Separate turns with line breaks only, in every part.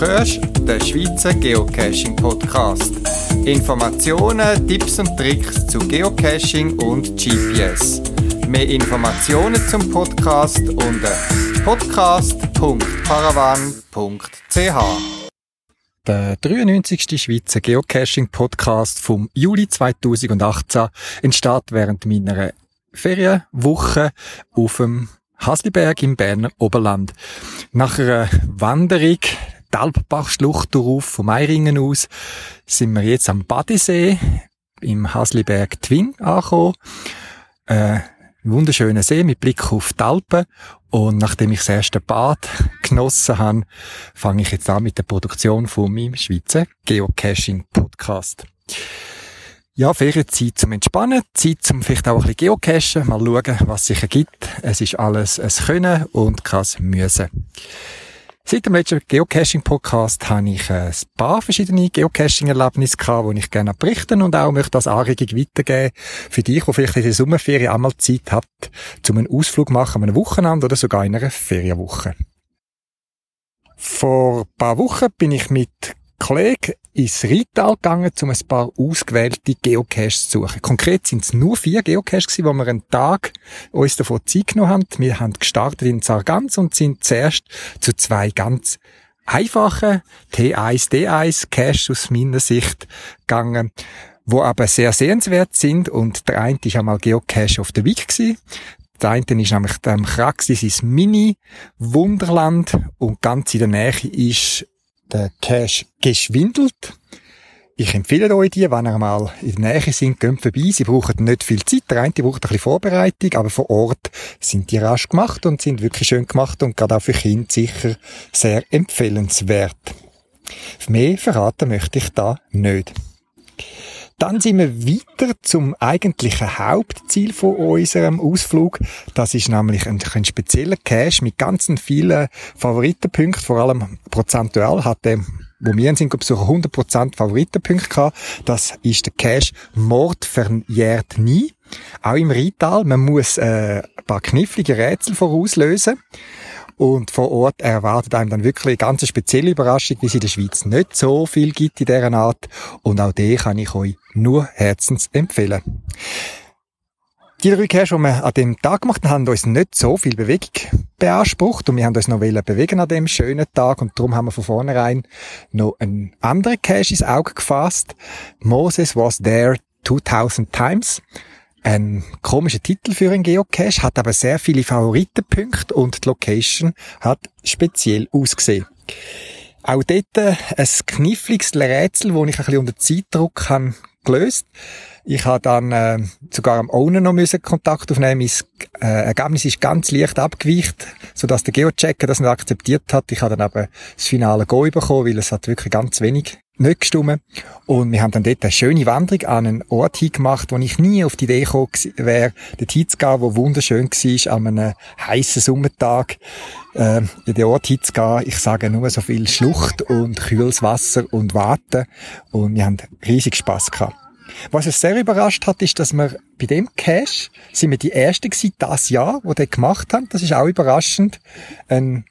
hörst den Schweizer Geocaching Podcast. Informationen, Tipps und Tricks zu Geocaching und GPS. Mehr Informationen zum Podcast unter podcast.paravan.ch. Der 93. Schweizer Geocaching Podcast vom Juli 2018 entsteht während meiner Ferienwoche auf dem Hasliberg im Berner Oberland. Nach einer Wanderung die darauf vom Meiringen aus sind wir jetzt am Badisee im Hasliberg Twin angekommen. Äh, wunderschöner See mit Blick auf die Alpen. Und nachdem ich das erste Bad genossen habe, fange ich jetzt an mit der Produktion von meinem Schweizer Geocaching-Podcast. Ja, Ferienzeit zum Entspannen, Zeit zum vielleicht auch ein bisschen Geocachen, mal schauen, was sich ergibt. Es ist alles ein Können und kein Müssen. Seit dem letzten Geocaching-Podcast habe ich ein paar verschiedene Geocaching-Erlebnisse gehabt, die ich gerne berichten und auch möchte als Anregung weitergeben für dich, die vielleicht in der Sommerferien einmal Zeit hat, zum einen Ausflug machen, einem Wochenende oder sogar in einer Ferienwoche. Vor ein paar Wochen bin ich mit Kollegen ins Rital gegangen, um ein paar ausgewählte Geocaches zu suchen. Konkret sind es nur vier Geocaches gewesen, wo wir einen Tag uns davon Zeit genommen haben. Wir haben gestartet in Sargans und sind zuerst zu zwei ganz einfachen T1, D1 Caches aus meiner Sicht gegangen, wo aber sehr sehenswert sind und der eine ist einmal Geocache auf der Weg. Der eine ist nämlich der Kraxis, sein Mini-Wunderland und ganz in der Nähe ist der Cache geschwindelt. Ich empfehle euch die, wenn ihr mal in der Nähe sind, geht vorbei. Sie brauchen nicht viel Zeit. Der eine braucht ein bisschen Vorbereitung, aber vor Ort sind die rasch gemacht und sind wirklich schön gemacht und gerade auch für Kinder sicher sehr empfehlenswert. Mehr verraten möchte ich da nicht. Dann sind wir weiter zum eigentlichen Hauptziel von unserem Ausflug. Das ist nämlich ein, ein spezieller Cache mit ganzen vielen Favoritenpunkten, vor allem prozentual hat der wo wir sind, so 100% Favoritenpunkte gehabt. Das ist der Cache Mord verjährt nie. Auch im Rital. Man muss äh, ein paar knifflige Rätsel vorauslösen. Und vor Ort erwartet einem dann wirklich eine ganz spezielle Überraschung, wie es in der Schweiz nicht so viel gibt in dieser Art. Und auch die kann ich euch nur herzens empfehlen. Die drei Cash, die wir an dem Tag gemacht haben, haben uns nicht so viel Bewegung beansprucht und wir haben uns noch bewegen an dem schönen Tag und darum haben wir von vornherein noch einen anderen Cache ins Auge gefasst. Moses was there 2000 times. Ein komischer Titel für einen Geocache, hat aber sehr viele Favoritenpunkte und die Location hat speziell ausgesehen. Auch dort ein kniffliges Rätsel, das ich ein bisschen unter Zeitdruck habe gelöst. Ich habe dann äh, sogar am Owner noch Kontakt aufnehmen. Mein äh, Ergebnis ist ganz leicht abgeweicht, sodass der Geochecker das nicht akzeptiert hat. Ich habe dann aber das finale Go bekommen, weil es hat wirklich ganz wenig nicht gestimmt. Und wir haben dann dort eine schöne Wanderung an einen Ort hingemacht, wo ich nie auf die Idee gekommen wäre, dort hinzugehen, wo wunderschön war, an einem heissen Sommertag, äh, in den Ort hinzugehen. Ich sage nur so viel Schlucht und kühles Wasser und Warten. Und wir haben riesig Spass gehabt. Was es sehr überrascht hat, ist, dass wir bei dem Cache sind wir die Ersten gewesen, das Jahr, wo der gemacht haben. Das ist auch überraschend. Ein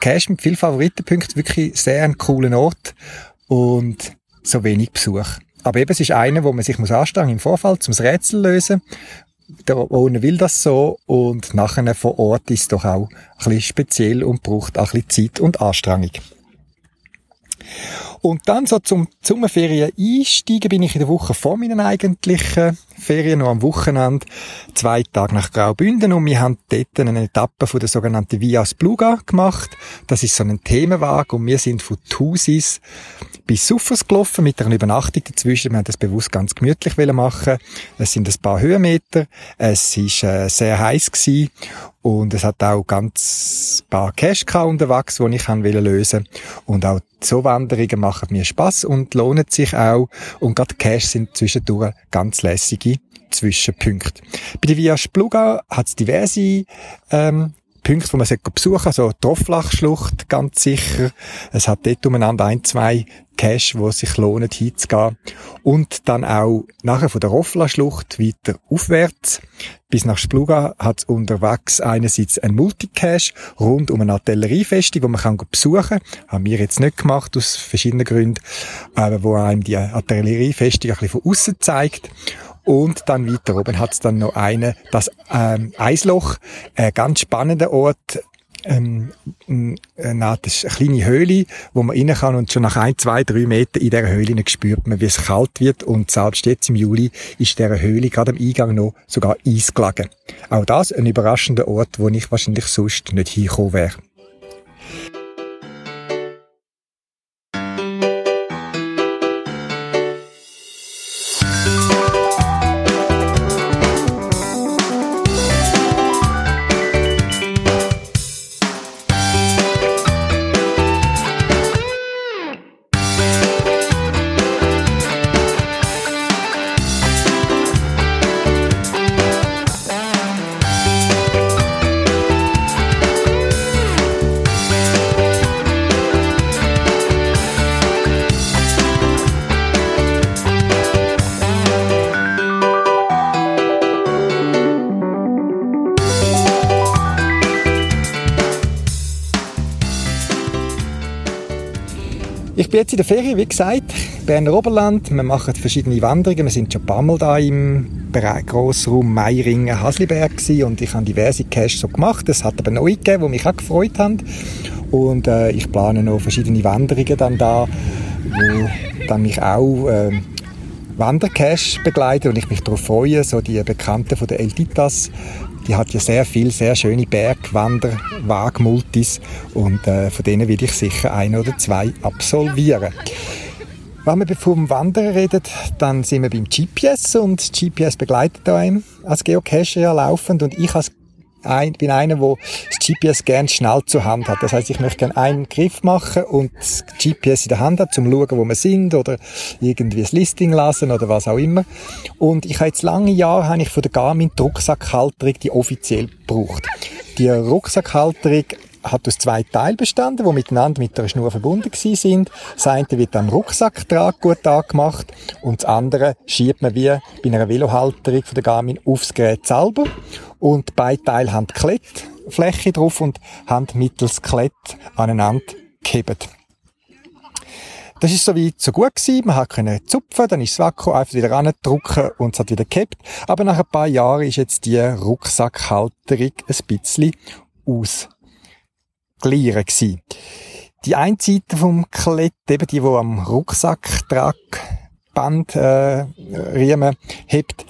Cache mit vielen Favoritenpunkten, wirklich sehr ein cooler Ort und so wenig Besuch. Aber eben, es ist einer, wo man sich muss anstrengen im Vorfall, zum Rätsel lösen. Der Owner will das so und nachher vor Ort ist es doch auch ein bisschen speziell und braucht auch ein bisschen Zeit und Anstrengung. Und dann so zum Sommerferien einsteigen bin ich in der Woche vor meinen eigentlichen Ferien, noch am Wochenende, zwei Tage nach Graubünden und wir haben dort eine Etappe von der sogenannten Via Spluga gemacht. Das ist so ein Themenwagen und wir sind von Thusis bis Suffers gelaufen mit einer Übernachtung dazwischen. Wir haben das bewusst ganz gemütlich machen. Es sind ein paar Höhenmeter. Es ist äh, sehr heiß gewesen und es hat auch ganz paar Cash unterwegs, die ich lösen wollte. Und auch so Wanderungen machen mir Spaß und lohnen sich auch. Und gerade Cash sind zwischendurch ganz lässige Zwischenpunkte. Bei der Via Spluga hat es diverse ähm, Punkte, die man besuchen sollte. Also die Rofflachschlucht, ganz sicher. Es hat dort umeinander ein, zwei Cache, wo es sich lohnt, hinzugehen. Und dann auch nachher von der Roffla-Schlucht weiter aufwärts. Bis nach Spluga hat unterwegs einerseits ein Multicache rund um eine Artilleriefestung, wo man kann besuchen kann. Haben wir jetzt nicht gemacht, aus verschiedenen Gründen. Aber wo einem die Artilleriefestung ein bisschen von außen zeigt. Und dann weiter oben hat es dann noch eine, das ähm, Eisloch, ein ganz spannender Ort, ähm, na, das ist eine kleine Höhle, wo man rein kann und schon nach ein, zwei, drei Metern in dieser Höhle spürt man, wie es kalt wird und selbst jetzt im Juli ist dieser Höhle gerade am Eingang noch sogar Eis gelegen. Auch das ein überraschender Ort, wo ich wahrscheinlich sonst nicht hingekommen wäre. Bin jetzt in der Ferien, wie gesagt, Berner Oberland. Wir machen verschiedene Wanderungen. Wir sind schon ein paar Mal da im Grossraum Meiringen, Hasliberg und ich habe diverse Caches so gemacht. Es hat aber neue gegeben, die mich auch gefreut haben. Und äh, ich plane noch verschiedene Wanderungen dann da, wo dann mich auch äh, Wandercache begleiten und ich mich darauf freue, so die Bekannten von der Elditas die hat ja sehr viel, sehr schöne Bergwander, Wagmultis und äh, von denen will ich sicher ein oder zwei absolvieren. Wenn wir vom Wandern reden, dann sind wir beim GPS und GPS begleitet einem als Geocacher ja laufend und ich als ein, bin einer, der das GPS gerne schnell zur Hand hat. Das heißt, ich möchte gerne einen Griff machen und das GPS in der Hand hat, zum schauen, wo wir sind oder irgendwie das Listing lassen oder was auch immer. Und ich habe jetzt lange Jahre habe ich von der Garmin die Rucksackhalterung, die offiziell gebraucht. Die Rucksackhalterung hat aus zwei Teilen bestanden, die miteinander mit einer Schnur verbunden sind. Das eine wird am Rucksacktrag gut angemacht und das andere schiebt man wie bei einer Velohalterung von der Garmin aufs Gerät selber. Und beide Teile haben Klettfläche drauf und haben mittels Klett aneinander gehebt. Das ist so weit so gut gewesen. Man hat können zupfen, dann ist das Vakku einfach wieder drücken und es hat wieder gehabt. Aber nach ein paar Jahren ist jetzt die Rucksackhalterung ein bisschen aus Glieren gewesen. Die eine Seite vom Klett, eben die, die am Rucksacktragband äh, Riemen hebt,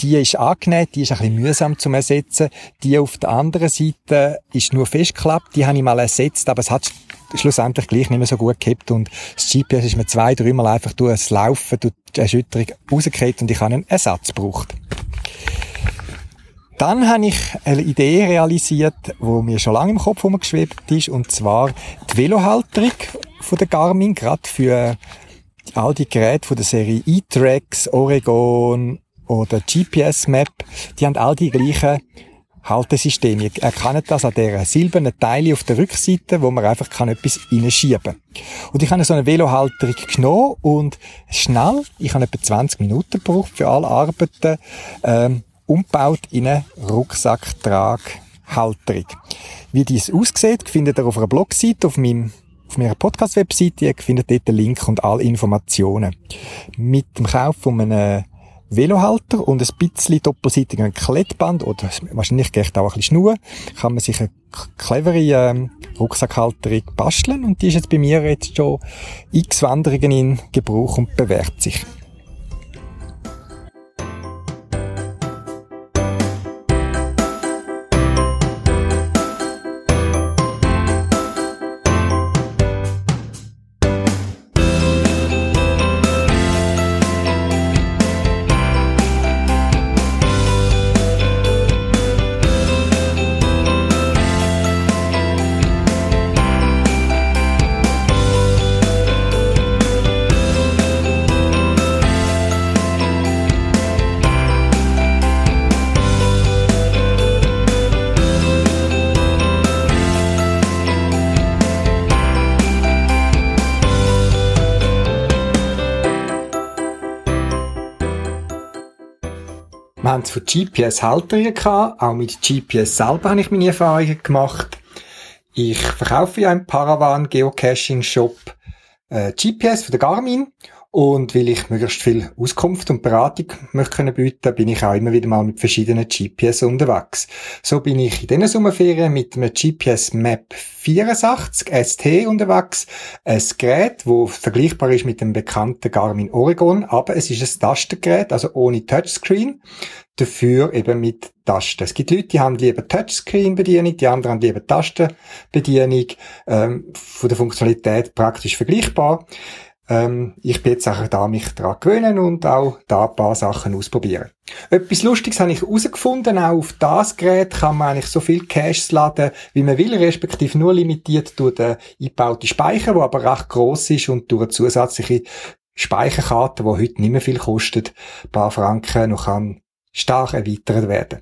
die ist angenäht, die ist ein bisschen mühsam zum Ersetzen. Die auf der anderen Seite ist nur festgeklappt, die habe ich mal ersetzt, aber es hat schlussendlich gleich nicht mehr so gut gehabt und das GPS ist mir zwei, dreimal einfach durch das Laufen, durch die Erschütterung rausgekriegt und ich habe einen Ersatz gebraucht. Dann habe ich eine Idee realisiert, wo mir schon lange im Kopf herumgeschwebt ist, und zwar die Velohalterung von der Garmin, gerade für all die Geräte von der Serie E-Trax, Oregon oder GPS Map, die haben all die gleichen Haltesysteme. Ihr erkennt das an der silbernen Teile auf der Rückseite, wo man einfach kann etwas reinschieben kann. Und ich habe so eine Velohalterung genommen und schnell, ich habe etwa 20 Minuten gebraucht für alle Arbeiten, ähm, umgebaut in eine Rucksacktraghalterung. Wie dies aussieht, findet ihr auf einer Blogseite auf meinem auf meiner Podcast-Webseite. Ihr findet dort den Link und alle Informationen. Mit dem Kauf von einem Velohalter und ein bisschen doppelseitigen Klettband oder wahrscheinlich geht auch ein bisschen Schnur, kann man sich eine clevere ähm, Rucksackhalterung basteln und die ist jetzt bei mir jetzt schon x Wanderungen in Gebrauch und bewährt sich. Haben es von GPS-Halterungen gehabt. Auch mit GPS selber habe ich meine Erfahrungen gemacht. Ich verkaufe ja im Paravan Geocaching Shop äh, GPS von der Garmin und weil ich möglichst viel Auskunft und Beratung möchte können bieten, bin ich auch immer wieder mal mit verschiedenen GPS unterwegs. So bin ich in diesen Sommerferien mit einem GPS Map 64 ST unterwegs. Ein Gerät, wo vergleichbar ist mit dem bekannten Garmin Oregon, aber es ist ein Tastengerät, also ohne Touchscreen. Dafür eben mit Tasten. Es gibt Leute, die haben lieber Touchscreen-Bedienung, die anderen haben lieber Tastenbedienung, ähm, von der Funktionalität praktisch vergleichbar. Ähm, ich bin jetzt auch da, mich daran gewöhnen und auch da ein paar Sachen ausprobieren. Etwas Lustiges habe ich herausgefunden, auch auf das Gerät kann man eigentlich so viel Caches laden, wie man will, respektive nur limitiert durch den eingebauten Speicher, der aber recht gross ist und durch eine zusätzliche Speicherkarte, die heute nicht mehr viel kostet, ein paar Franken, noch kann stark erweitert werden.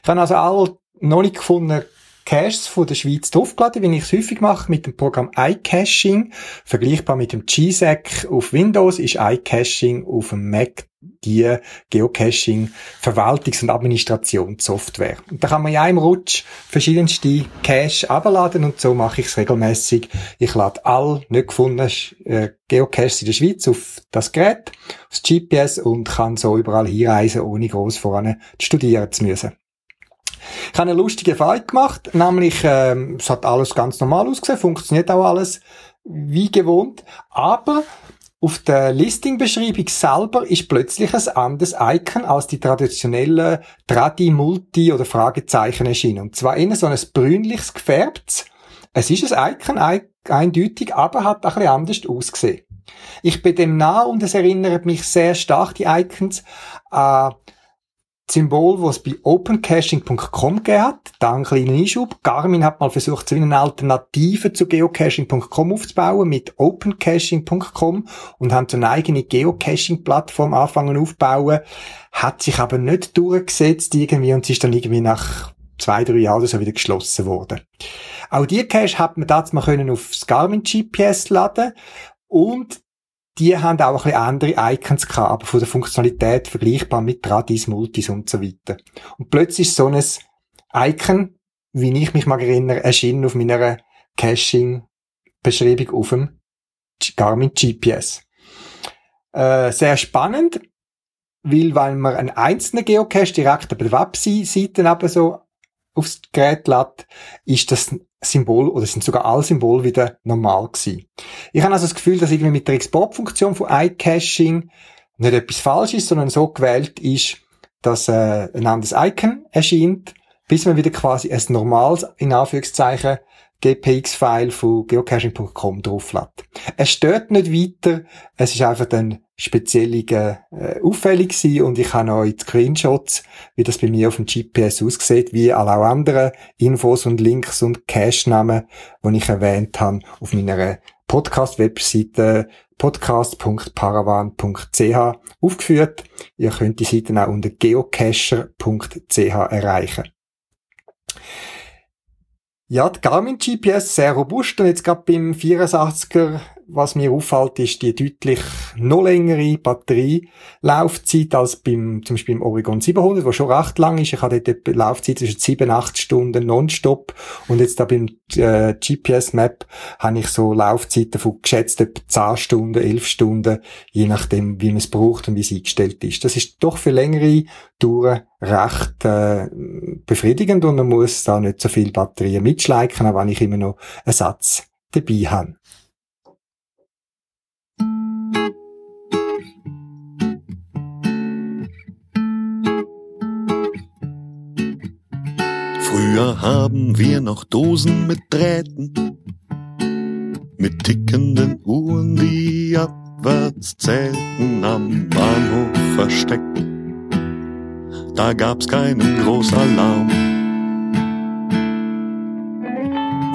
Ich habe also alle noch nicht gefunden, Caches von der Schweiz draufgeladen, wie ich es häufig mache, mit dem Programm iCaching. Vergleichbar mit dem GSEC auf Windows ist iCaching auf dem Mac die Geocaching Verwaltungs- und Administrationssoftware. Und da kann man ja im Rutsch verschiedenste Cache abladen und so mache ich es regelmäßig. Ich lade all nicht gefundene äh, Geocaches in der Schweiz auf das Gerät, aufs GPS und kann so überall hinreisen, ohne groß voran studieren zu müssen. Ich habe eine lustige Erfahrung gemacht, nämlich ähm, es hat alles ganz normal ausgesehen, funktioniert auch alles wie gewohnt, aber auf der Listing-Beschreibung selber ist plötzlich ein anderes Icon als die traditionellen Tradi, Multi oder Fragezeichen erschienen. Und zwar eher so ein brünliches gefärbtes. Es ist ein Icon, eindeutig, aber hat ein bisschen anders ausgesehen. Ich bin dem nah und es erinnert mich sehr stark, die Icons, an Symbol, das es bei opencaching.com gegeben hat. Da einen kleinen Einschub. Garmin hat mal versucht, so eine Alternative zu geocaching.com aufzubauen mit opencaching.com und haben so eine eigene Geocaching-Plattform angefangen aufzubauen. Hat sich aber nicht durchgesetzt irgendwie und sie ist dann irgendwie nach zwei, drei Jahren so wieder geschlossen worden. Auch die Cache hat man dazu mal können aufs Garmin GPS laden und die haben auch ein andere Icons gehabt, aber von der Funktionalität vergleichbar mit Radis, Multis und so weiter. Und plötzlich ist so ein Icon, wie ich mich mal erinnere, erschienen auf meiner Caching-Beschreibung auf dem Garmin GPS. Äh, sehr spannend, weil, weil man einen einzelnen Geocache direkt auf der Webseite aber so aufs Gerät lädt, ist das Symbol oder sind sogar alle Symbole wieder normal gewesen. Ich habe also das Gefühl, dass irgendwie mit der Export-Funktion von iCaching nicht etwas falsch ist, sondern so gewählt ist, dass äh, ein anderes Icon erscheint, bis man wieder quasi ein normales, in Anführungszeichen, GPX-File von geocaching.com drauflädt. Es stört nicht weiter, es ist einfach dann speziell äh, auffällig gewesen und ich habe die Screenshots, wie das bei mir auf dem GPS aussieht, wie alle anderen Infos und Links und Cache-Namen, die ich erwähnt habe, auf meiner Podcast-Webseite podcast.paravan.ch aufgeführt. Ihr könnt die Seite auch unter geocacher.ch erreichen. Ja, die Garmin GPS sehr robust und jetzt gerade beim 84er was mir auffällt, ist die deutlich noch längere Batterielaufzeit als beim, zum Beispiel im Oregon 700, wo schon recht lang ist. Ich hatte dort eine Laufzeit zwischen 7, 8 Stunden nonstop. Und jetzt da beim äh, GPS Map habe ich so Laufzeiten von geschätzt etwa 10 Stunden, 11 Stunden, je nachdem, wie man es braucht und wie es eingestellt ist. Das ist doch für längere Touren recht äh, befriedigend und man muss da nicht so viel Batterien mitschleichen, auch wenn ich immer noch einen Satz dabei habe.
Früher haben wir noch Dosen mit Drähten, mit tickenden Uhren, die abwärts zählten am Bahnhof versteckt. Da gab's keinen Großalarm.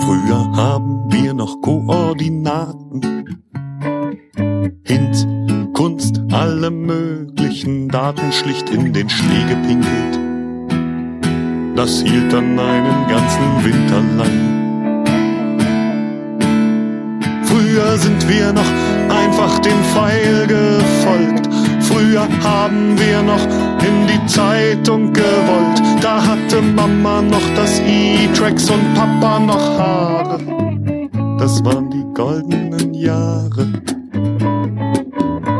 Früher haben wir noch Koordinaten, Hints, Kunst, alle möglichen Daten schlicht in den Schnee gepinkelt das hielt dann einen ganzen Winter lang. Früher sind wir noch einfach dem Pfeil gefolgt, Früher haben wir noch in die Zeitung gewollt. Da hatte Mama noch das E-Tracks und Papa noch Haare. Das waren die goldenen Jahre.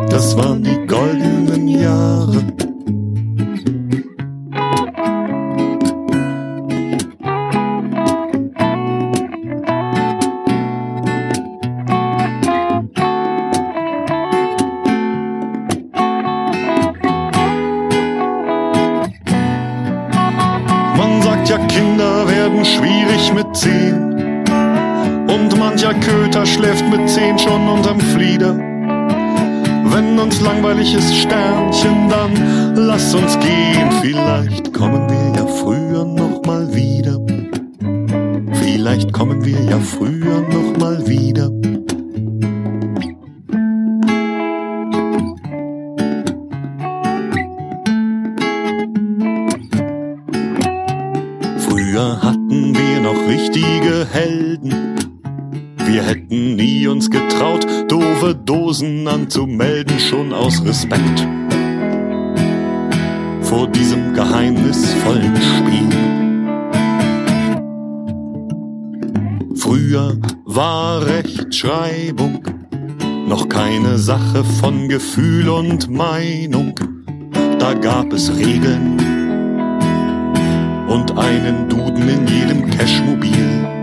Das waren die goldenen Jahre. Ist, Sternchen, dann lass uns gehen. Vielleicht kommen wir ja früher noch mal wieder. Vielleicht kommen wir ja früher noch mal wieder. Früher hatten wir noch richtige Helden. Wir hätten nie uns getraut, doofe Dosen anzumelden, schon aus Respekt vor diesem geheimnisvollen Spiel. Früher war Rechtschreibung noch keine Sache von Gefühl und Meinung. Da gab es Regeln und einen Duden in jedem Cashmobil.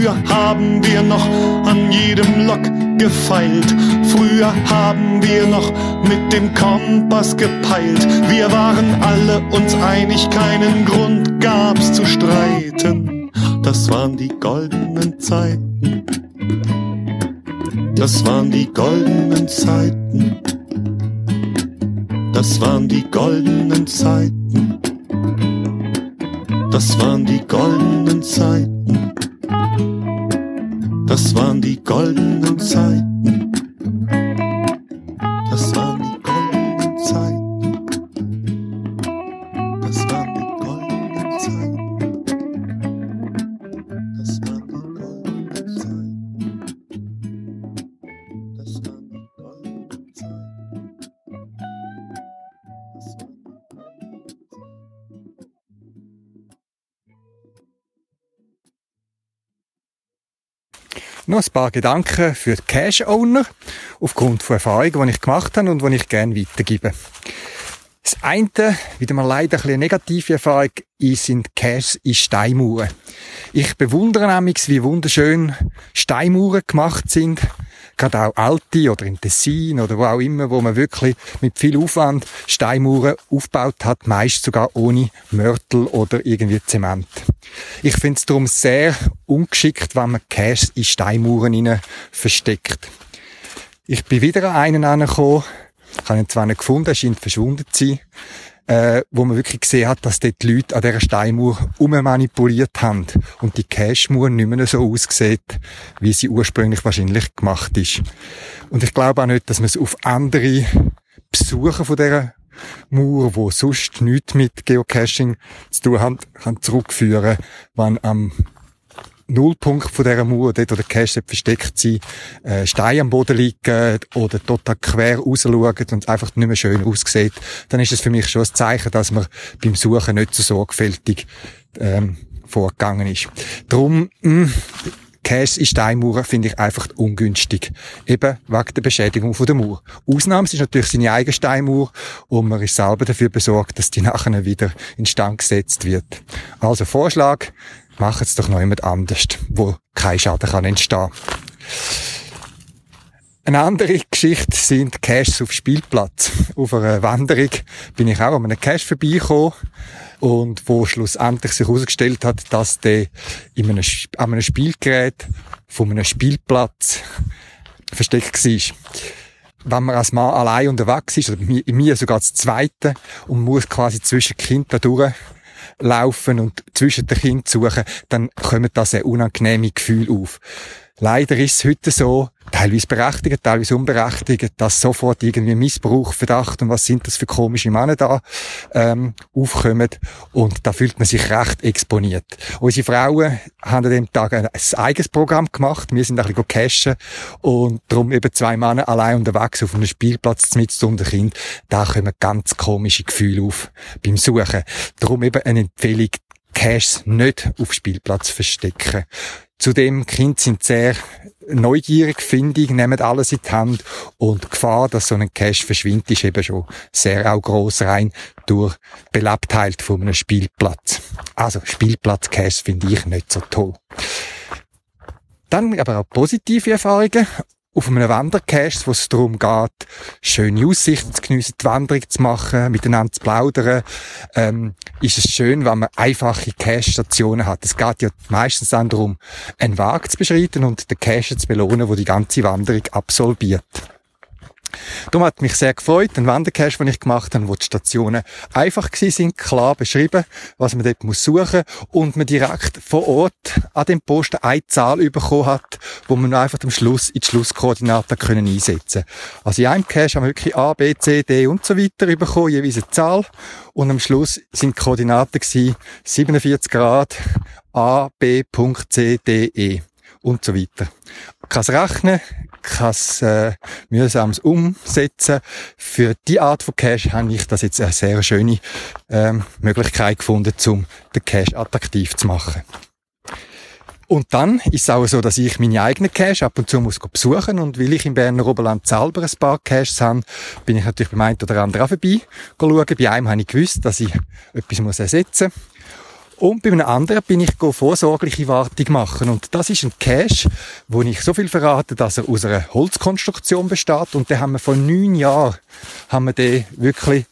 Früher haben wir noch an jedem Lok gefeilt. Früher haben wir noch mit dem Kompass gepeilt. Wir waren alle uns einig, keinen Grund gab's zu streiten. Das waren die goldenen Zeiten. Das waren die goldenen Zeiten. Das waren die goldenen Zeiten. Das waren die goldenen Zeiten. Das waren die goldenen Zeiten.
Ein paar Gedanken für die Cash-Owner aufgrund von Erfahrungen, die ich gemacht habe und die ich gerne weitergebe. Das eine, wieder mal leider ein bisschen negative Erfahrung, sind Caches in Steinmauern. Ich bewundere nämlich, wie wunderschön Steinmauern gemacht sind. Gerade auch alte oder in Tessin oder wo auch immer, wo man wirklich mit viel Aufwand Steinmauern aufgebaut hat, meist sogar ohne Mörtel oder irgendwie Zement. Ich finde es darum sehr ungeschickt, wenn man Caches in Steinmauern hinein versteckt. Ich bin wieder an einen angekommen, ich habe ihn zwar nicht gefunden, er scheint verschwunden zu sein, äh, wo man wirklich gesehen hat, dass dort die Leute an dieser Steinmauer ummanipuliert haben und die Cashmauer nicht mehr so aussieht, wie sie ursprünglich wahrscheinlich gemacht ist. Und ich glaube auch nicht, dass man es auf andere Besucher von dieser Mauer, wo sonst nichts mit Geocaching zu tun haben, kann zurückführen, wenn am Nullpunkt von dieser Mauer, dort wo der Cache versteckt sein, äh, Steine am Boden liegen oder total quer rausschauen und einfach nicht mehr schön aussieht, dann ist es für mich schon ein Zeichen, dass man beim Suchen nicht so sorgfältig ähm, vorgegangen ist. Drum, mh, Cache in Steinmauern finde ich einfach ungünstig. Eben wegen der Beschädigung von der Mauer. Ausnahme ist natürlich seine eigene Steinmauer und man ist selber dafür besorgt, dass die nachher wieder in Stand gesetzt wird. Also Vorschlag, macht es doch noch jemand anders, wo kein Schaden kann entstehen. Eine andere Geschichte sind Caches auf Spielplatz. Auf einer Wanderung bin ich auch an einem Cache vorbeigekommen und wo schlussendlich sich herausgestellt hat, dass der in einem, an einem Spielgerät von einem Spielplatz versteckt war. Wenn man als Mann allein unterwegs ist, oder mir sogar das Zweite, und muss quasi zwischen Kindern durch, laufen und zwischen den Kindern suchen, dann kommen da sehr unangenehme Gefühle auf. Leider ist es heute so, teilweise berechtigt, teilweise unberechtigt, dass sofort irgendwie Missbrauch, Verdacht und was sind das für komische Männer da ähm, aufkommen und da fühlt man sich recht exponiert. Unsere Frauen haben an dem Tag ein, eigenes Programm gemacht, wir sind ein bisschen cashen und darum eben zwei Männer allein unterwegs auf einem Spielplatz mit unter Kind, da kommen ganz komische Gefühle auf beim Suchen. Darum eben eine Empfehlung, Caches nicht auf Spielplatz verstecken. Zudem, Kinder sind sehr neugierig, findig, nehmen alles in die Hand und die Gefahr, dass so ein Cache verschwindet, ist eben schon sehr auch gross rein durch Belebtheit von einem Spielplatz. Also Spielplatz-Caches finde ich nicht so toll. Dann aber auch positive Erfahrungen auf einem Wandercast, wo es darum geht, schöne Aussichten zu geniessen, die Wanderung zu machen, miteinander zu plaudern, ähm, ist es schön, wenn man einfache Cache-Stationen hat. Es geht ja meistens dann darum, einen Weg zu beschreiten und den Cache zu belohnen, wo die ganze Wanderung absolviert. Darum hat mich sehr gefreut, den Wandercache, den ich gemacht habe, wo die Stationen einfach sind, klar beschrieben, was man dort muss suchen und man direkt vor Ort an dem Posten eine Zahl bekommen hat, wo man einfach am Schluss in die Schlusskoordinaten können einsetzen Also in einem Cache haben wir wirklich A, B, C, D und so weiter bekommen, jeweils eine Zahl. Und am Schluss sind die Koordinaten gewesen 47 Grad A, B, C, D, E und so weiter. Kann rechnen, kein äh, mühsames Umsetzen. Für die Art von Cash habe ich das jetzt eine sehr schöne ähm, Möglichkeit gefunden, um den Cash attraktiv zu machen. Und dann ist es auch so, dass ich meine eigenen Cash ab und zu muss besuchen und weil ich im Berner Oberland selber ein paar Caches habe, bin ich natürlich beim einen oder anderen auch vorbei schauen. Bei einem habe ich gewusst, dass ich etwas ersetzen muss. Und bei einem anderen bin ich vorsorgliche Wartung machen. Und das ist ein Cache, wo ich so viel verrate, dass er aus einer Holzkonstruktion besteht. Und den haben wir vor neun Jahren, haben wir den wirklich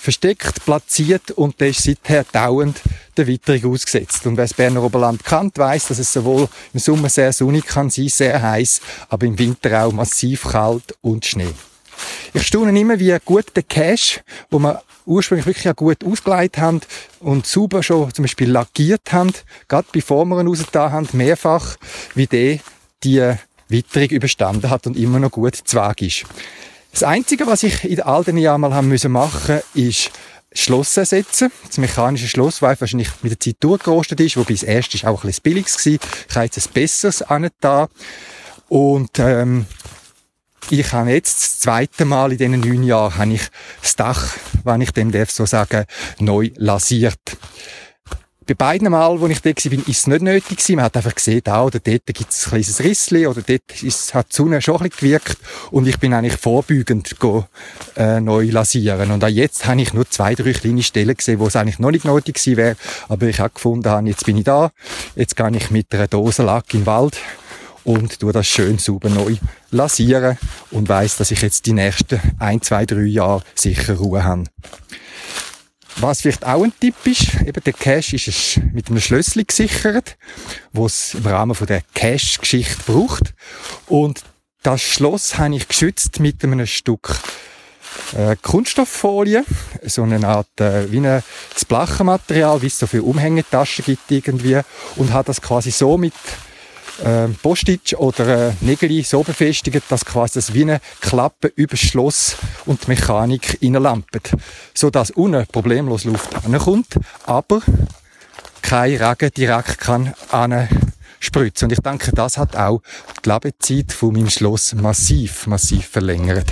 versteckt, platziert und der ist seither dauernd der Witterung ausgesetzt. Und wer das Berner Oberland kennt, weiß, dass es sowohl im Sommer sehr sonnig kann sein, sehr heiß, aber im Winter auch massiv kalt und Schnee. Ich staune immer, wie gut der Cache, wo wir ursprünglich wirklich auch gut ausgeleitet haben und sauber schon zum Beispiel lackiert haben, gerade bevor wir ihn rausgetan haben, mehrfach, wie der die Witterung überstanden hat und immer noch gut zwag ist. Das Einzige, was ich in all den Jahren mal haben müssen machen, ist Schloss ersetzen. Das mechanische Schloss, weil wahrscheinlich mit der Zeit durchgerostet ist, wobei das erste auch ein bisschen billiges gewesen. Ich habe jetzt ein besseres da. Und, ähm, ich habe jetzt das zweite Mal in diesen neun Jahren habe ich das Dach, wenn ich dem darf so sagen, neu lasiert. Bei beiden Mal, wo ich da war, ist es nicht nötig. Man hat einfach gesehen, da oder dort gibt es ein kleines Rissli oder dort ist, hat die Sonne schon ein bisschen gewirkt und ich bin eigentlich vorbeugend go, äh, neu lasieren. Und auch jetzt habe ich nur zwei, drei kleine Stellen gesehen, wo es eigentlich noch nicht nötig gewesen wäre, aber ich habe gefunden, jetzt bin ich da, jetzt gehe ich mit einer Dose Lack in den Wald und tue das schön sauber neu lasieren und weiß, dass ich jetzt die nächsten ein, zwei, drei Jahre sicher Ruhe habe. Was vielleicht auch ein Tipp ist, eben der Cache ist mit einem Schlüssel gesichert, wo es im Rahmen der Cache-Geschichte braucht. Und das Schloss habe ich geschützt mit einem Stück äh, Kunststofffolie, so eine Art äh, wie ein Blachenmaterial, wie es so viele Umhängetaschen gibt irgendwie, und habe das quasi so mit äh, Postitsch oder äh, Nägel so befestigt, dass quasi das wie eine Klappe über das Schloss und die Mechanik reinlampet. Sodass unten problemlos Luft ankommt, aber kein Regen direkt kann spritzen. Und ich denke, das hat auch die Lebezeit von meinem Schloss massiv, massiv verlängert.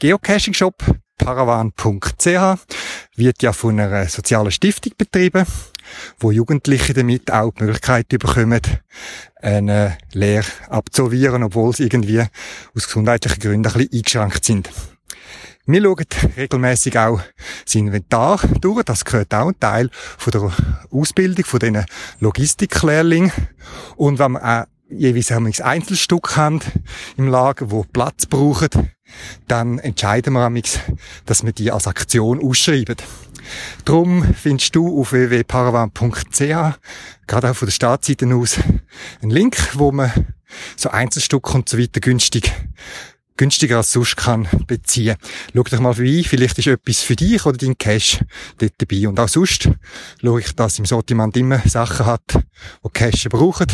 Geocaching-Shop paravan.ch wird ja von einer sozialen Stiftung betrieben, wo Jugendliche damit auch die Möglichkeit bekommen, eine Lehre abzusolvieren, obwohl sie irgendwie aus gesundheitlichen Gründen ein bisschen eingeschränkt sind. Wir schauen regelmäßig auch das Inventar durch. Das gehört auch ein Teil von der Ausbildung von diesen Logistiklehrlingen. Und wenn wir auch jeweils ein Einzelstück haben im Lager, wo Platz brauchen, dann entscheiden wir amix, dass wir die als Aktion ausschreiben. Drum findest du auf www.paravan.ch, gerade auch von der Startseite aus, einen Link, wo man so Einzelstück und so weiter günstig günstiger als sonst kann beziehen. Schau dich mal vorbei, vielleicht ist etwas für dich oder dein Cash dort dabei. Und auch sonst schaue ich, dass im Sortiment immer Sachen hat, die Cash brauchen.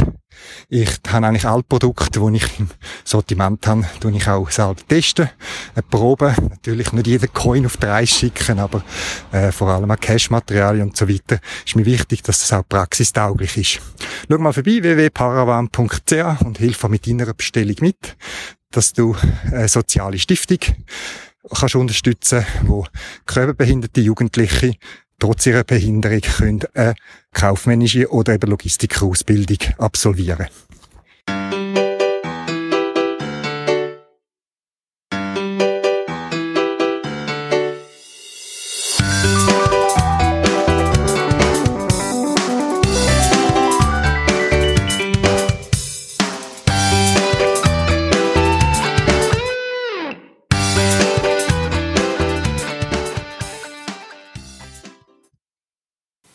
Ich habe eigentlich alle Produkte, die ich im Sortiment habe, tue ich auch selber testen, eine Probe. Natürlich nicht jeden Coin auf drei schicken, aber äh, vor allem auch Cash-Materialien und so weiter. Ist mir wichtig, dass das auch praxistauglich ist. Schau mal vorbei, www.paravan.ch und hilf mit deiner Bestellung mit dass du eine soziale Stiftung kannst unterstützen, wo körperbehinderte Jugendliche trotz ihrer Behinderung können eine kaufmännische oder eben Logistikerausbildung absolvieren.